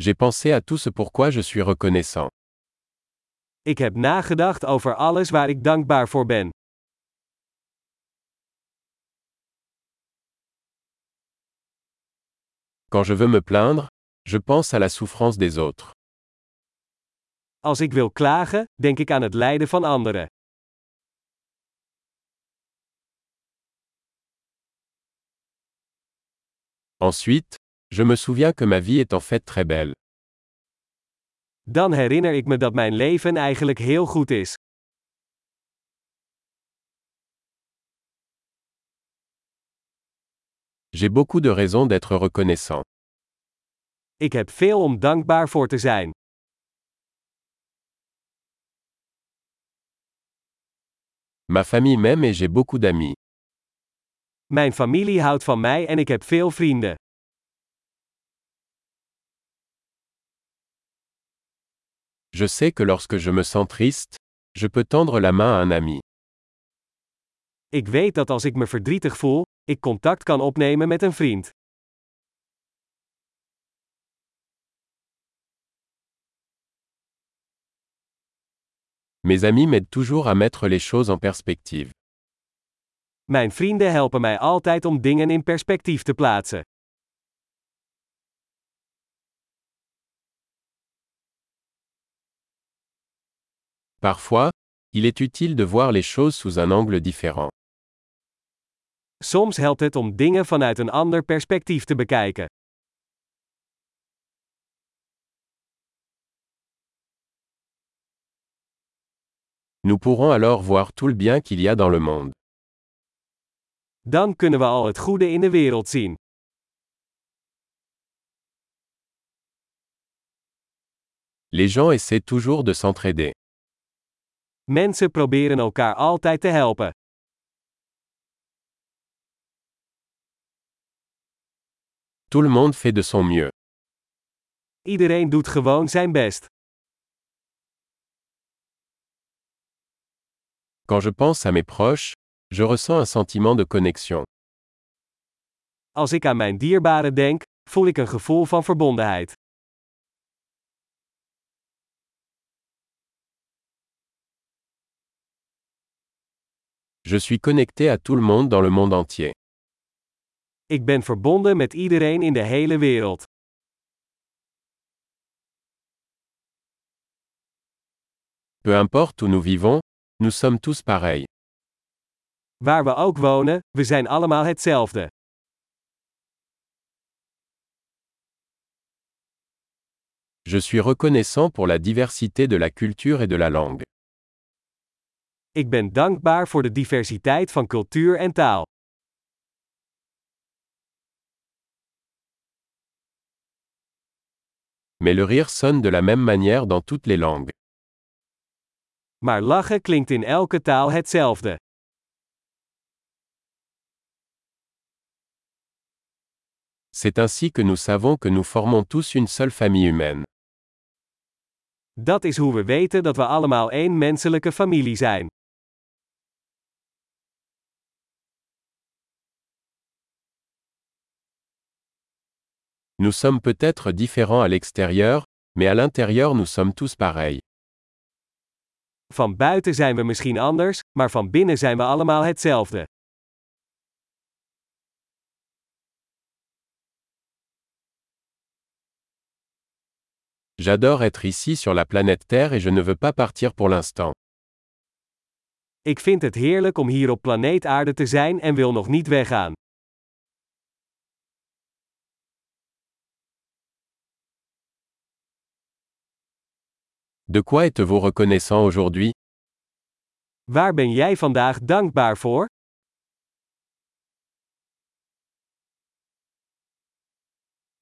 J'ai pensé à tout ce pourquoi je suis reconnaissant. Ik heb nagedacht over alles waar ik dankbaar voor ben. Quand je veux me plaindre, je pense à la souffrance des autres. Als ik wil klagen, denk ik aan het lijden van anderen. Ensuite, je me souviens que ma vie est en fait très belle. Dan herinner ik me dat mijn leven eigenlijk heel goed is. J'ai beaucoup de raisons d'être reconnaissant. Ik heb veel om dankbaar voor te zijn. Ma famille m'aime et j'ai beaucoup d'amis. Mijn familie houdt van mij en ik heb veel vrienden. Je sais que lorsque je me sens triste, je peux tendre la main à un ami. Ik weet dat als ik me verdrietig voel, ik contact kan opnemen met een vriend. Mes amis m'aident toujours à mettre les choses en perspective. Mijn vrienden helpen mij altijd om dingen in perspectief te plaatsen. Parfois, il est utile de voir les choses sous un angle différent. Soms helpt het om dingen vanuit een ander perspectief te bekijken. Nous pourrons alors voir tout le bien qu'il y a dans le monde. Dan kunnen we al het goede in de wereld zien. Les gens essaient toujours de s'entraider. Mensen proberen elkaar altijd te helpen. Tout le monde fait de son mieux. Iedereen doet gewoon zijn best. Quand je pense à mes proches, je ressens un sentiment de connexion. Als ik aan mijn dierbaren denk, voel ik een gevoel van verbondenheid. Je suis connecté à tout le monde dans le monde entier. Ik ben verbonden met iedereen in de hele wereld. Peu importe où nous vivons, nous sommes tous pareils. Waar we ook wonen, we zijn allemaal hetzelfde. Je suis reconnaissant pour la diversité de la culture et de la langue. Ik ben dankbaar voor de diversiteit van cultuur en taal. Mais le rire sonne de la même manière dans toutes les langues. Maar lachen klinkt in elke taal hetzelfde. C'est ainsi que nous savons que nous formons tous une seule famille humaine. Dat is hoe we weten dat we allemaal één menselijke familie zijn. Nous sommes peut-être différents à l'extérieur, mais à l'intérieur nous sommes tous pareils. Van buiten zijn we misschien anders, maar van binnen zijn we allemaal hetzelfde. J'adore être ici sur la planète Terre et je ne veux pas partir pour l'instant. Ik vind het heerlijk om hier op planeet Aarde te zijn en wil nog niet weggaan. De quoi êtes-vous reconnaissant aujourd'hui? Waar ben jij vandaag dankbaar voor?